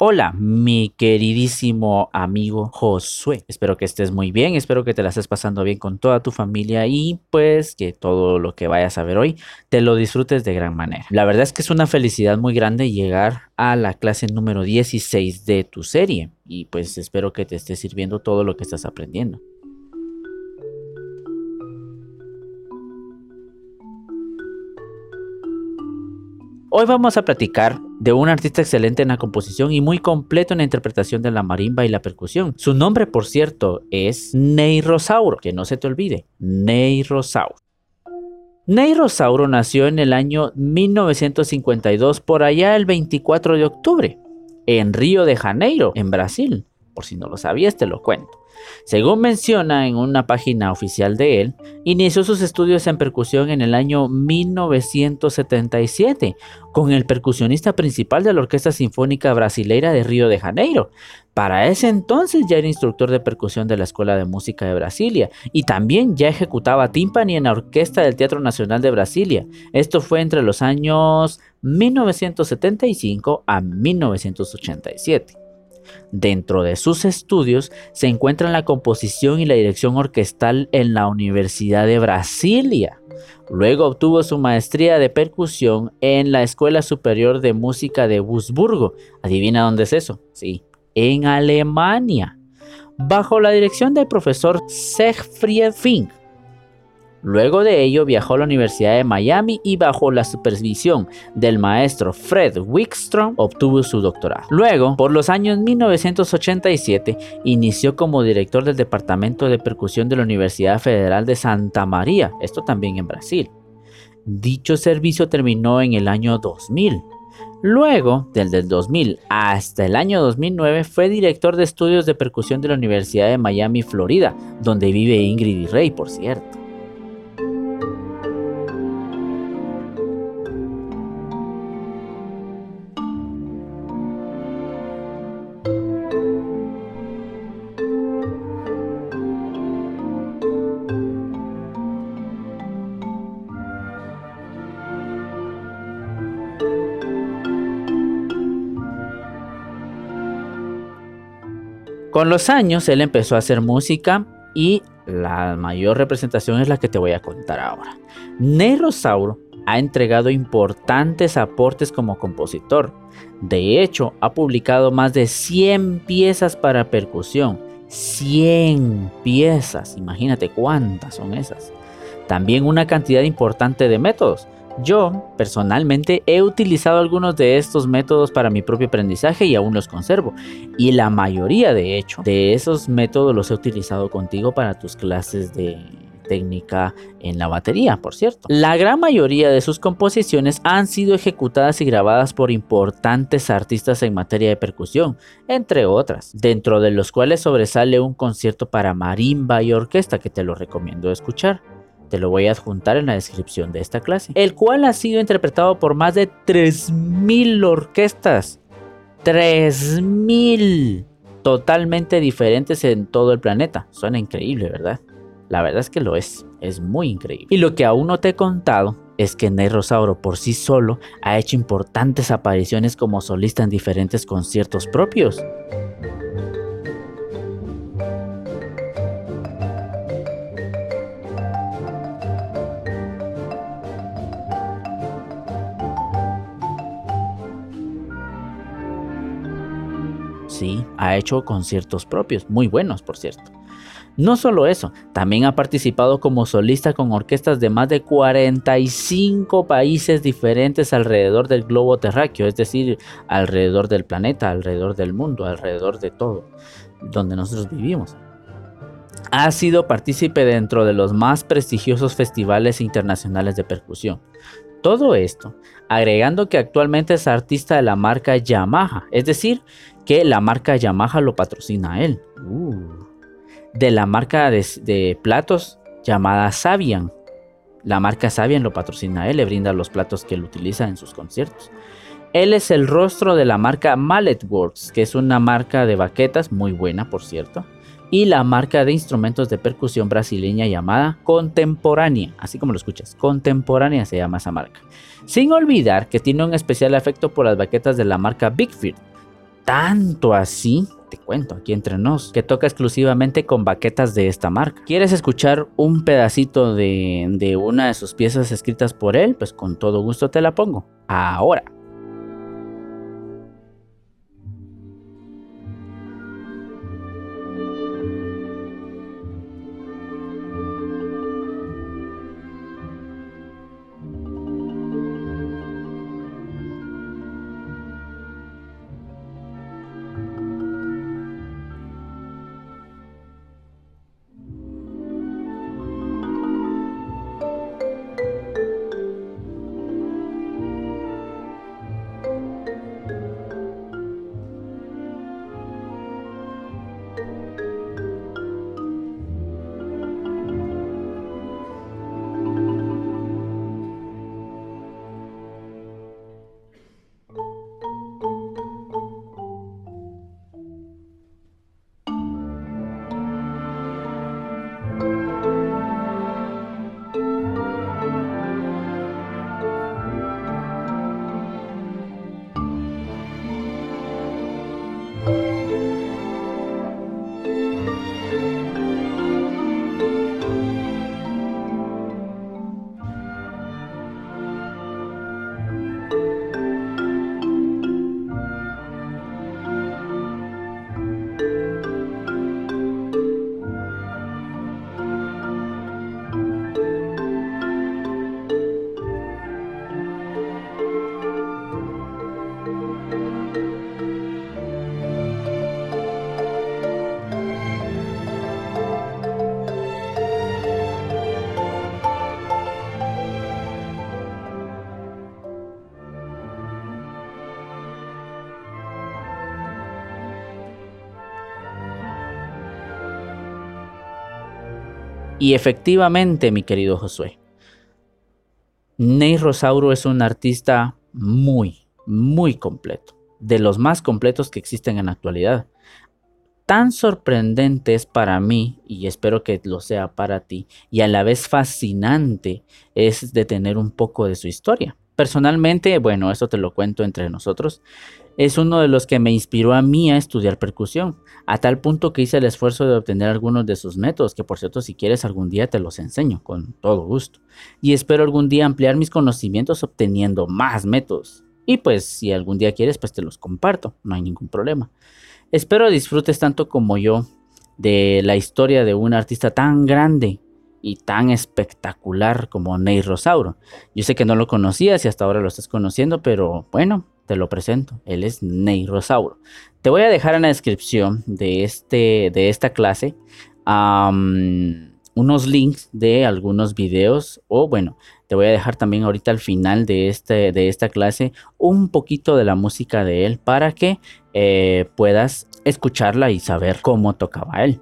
Hola, mi queridísimo amigo Josué. Espero que estés muy bien, espero que te la estés pasando bien con toda tu familia y pues que todo lo que vayas a ver hoy te lo disfrutes de gran manera. La verdad es que es una felicidad muy grande llegar a la clase número 16 de tu serie y pues espero que te esté sirviendo todo lo que estás aprendiendo. Hoy vamos a platicar de un artista excelente en la composición y muy completo en la interpretación de la marimba y la percusión. Su nombre, por cierto, es Ney Rosauro, que no se te olvide, Ney Rosauro. Ney Rosauro nació en el año 1952, por allá el 24 de octubre, en Río de Janeiro, en Brasil. Por si no lo sabías, te lo cuento. Según menciona en una página oficial de él, inició sus estudios en percusión en el año 1977 con el percusionista principal de la Orquesta Sinfónica Brasileira de Río de Janeiro. Para ese entonces ya era instructor de percusión de la Escuela de Música de Brasilia y también ya ejecutaba timpani en la Orquesta del Teatro Nacional de Brasilia. Esto fue entre los años 1975 a 1987. Dentro de sus estudios se encuentran la composición y la dirección orquestal en la Universidad de Brasilia. Luego obtuvo su maestría de percusión en la Escuela Superior de Música de Wurzburgo. ¿Adivina dónde es eso? Sí, en Alemania. Bajo la dirección del profesor Siegfried Fink. Luego de ello viajó a la Universidad de Miami y bajo la supervisión del maestro Fred Wickstrom obtuvo su doctorado. Luego, por los años 1987, inició como director del Departamento de Percusión de la Universidad Federal de Santa María, esto también en Brasil. Dicho servicio terminó en el año 2000. Luego, desde el 2000 hasta el año 2009, fue director de estudios de percusión de la Universidad de Miami, Florida, donde vive Ingrid y Rey, por cierto. Con los años él empezó a hacer música y la mayor representación es la que te voy a contar ahora. Ney Rosauro ha entregado importantes aportes como compositor. De hecho, ha publicado más de 100 piezas para percusión. 100 piezas, imagínate cuántas son esas. También una cantidad importante de métodos. Yo, personalmente, he utilizado algunos de estos métodos para mi propio aprendizaje y aún los conservo. Y la mayoría, de hecho, de esos métodos los he utilizado contigo para tus clases de técnica en la batería, por cierto. La gran mayoría de sus composiciones han sido ejecutadas y grabadas por importantes artistas en materia de percusión, entre otras, dentro de los cuales sobresale un concierto para marimba y orquesta que te lo recomiendo escuchar te lo voy a adjuntar en la descripción de esta clase, el cual ha sido interpretado por más de 3.000 orquestas. 3.000 totalmente diferentes en todo el planeta. Suena increíble, ¿verdad? La verdad es que lo es, es muy increíble. Y lo que aún no te he contado es que Ney Rosauro por sí solo ha hecho importantes apariciones como solista en diferentes conciertos propios. Sí, ha hecho conciertos propios, muy buenos por cierto. No solo eso, también ha participado como solista con orquestas de más de 45 países diferentes alrededor del globo terráqueo, es decir, alrededor del planeta, alrededor del mundo, alrededor de todo, donde nosotros vivimos. Ha sido partícipe dentro de los más prestigiosos festivales internacionales de percusión. Todo esto, agregando que actualmente es artista de la marca Yamaha, es decir, que la marca Yamaha lo patrocina a él. Uh. De la marca de, platos llamada Sabian. La marca Sabian lo patrocina a él, le brinda los platos que él utiliza en sus conciertos. Él es el rostro de la marca Mallet Works, que es una marca de baquetas muy buena, por cierto, y la marca de instrumentos de percusión brasileña llamada Contemporánea, así como lo escuchas, Contemporánea se llama esa marca. Sin olvidar que tiene un especial afecto por las baquetas de la marca Bigfield, Tanto así te cuento aquí entre nos, que toca exclusivamente con baquetas de esta marca. ¿Quieres escuchar un pedacito de, de, una de sus piezas escritas por él? Pues con todo gusto te la pongo. Ahora. Y efectivamente, mi querido Josué, Ney Rosauro es un artista muy, muy completo, de los más completos que existen en la actualidad. Tan sorprendente es para mí, y espero que lo sea para ti, y a la vez fascinante es de tener un poco de su historia. Personalmente, bueno, eso te lo cuento entre nosotros, es uno de los que me inspiró a mí a estudiar percusión, a tal punto que hice el esfuerzo de obtener algunos de sus métodos, que por cierto si quieres algún día te los enseño, con todo gusto. Y espero algún día ampliar mis conocimientos obteniendo más métodos. Y pues si algún día quieres, pues te los comparto, no hay ningún problema. Espero disfrutes tanto como yo de la historia de un artista tan grande y tan espectacular como Ney Rosauro. Yo sé que no lo conocías y hasta ahora lo estás conociendo, pero bueno, te lo presento. Él es Ney Rosauro. Te voy a dejar en la descripción de, este, de esta clase unos links de algunos videos o bueno, te voy a dejar también ahorita al final de, este, de esta clase un poquito de la música de él para que eh, puedas escucharla y saber cómo tocaba él.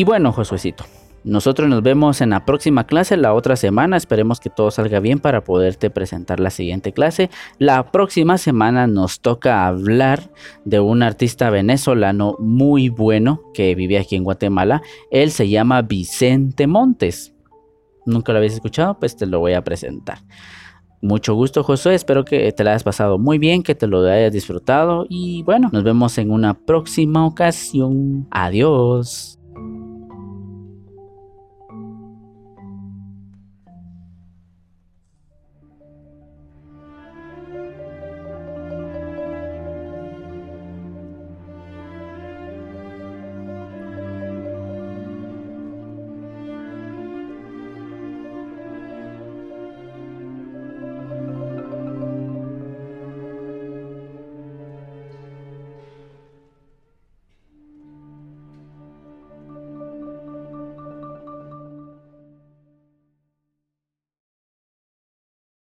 Y bueno, Josuecito, nosotros nos vemos en la próxima clase, la otra semana. Esperemos que todo salga bien para poderte presentar la siguiente clase. La próxima semana nos toca hablar de un artista venezolano muy bueno que vive aquí en Guatemala. Él se llama Vicente Montes. ¿Nunca lo habéis escuchado? Pues te lo voy a presentar. Mucho gusto, Josué. Espero que te la hayas pasado muy bien, que te lo hayas disfrutado. Y bueno, nos vemos en una próxima ocasión. Adiós.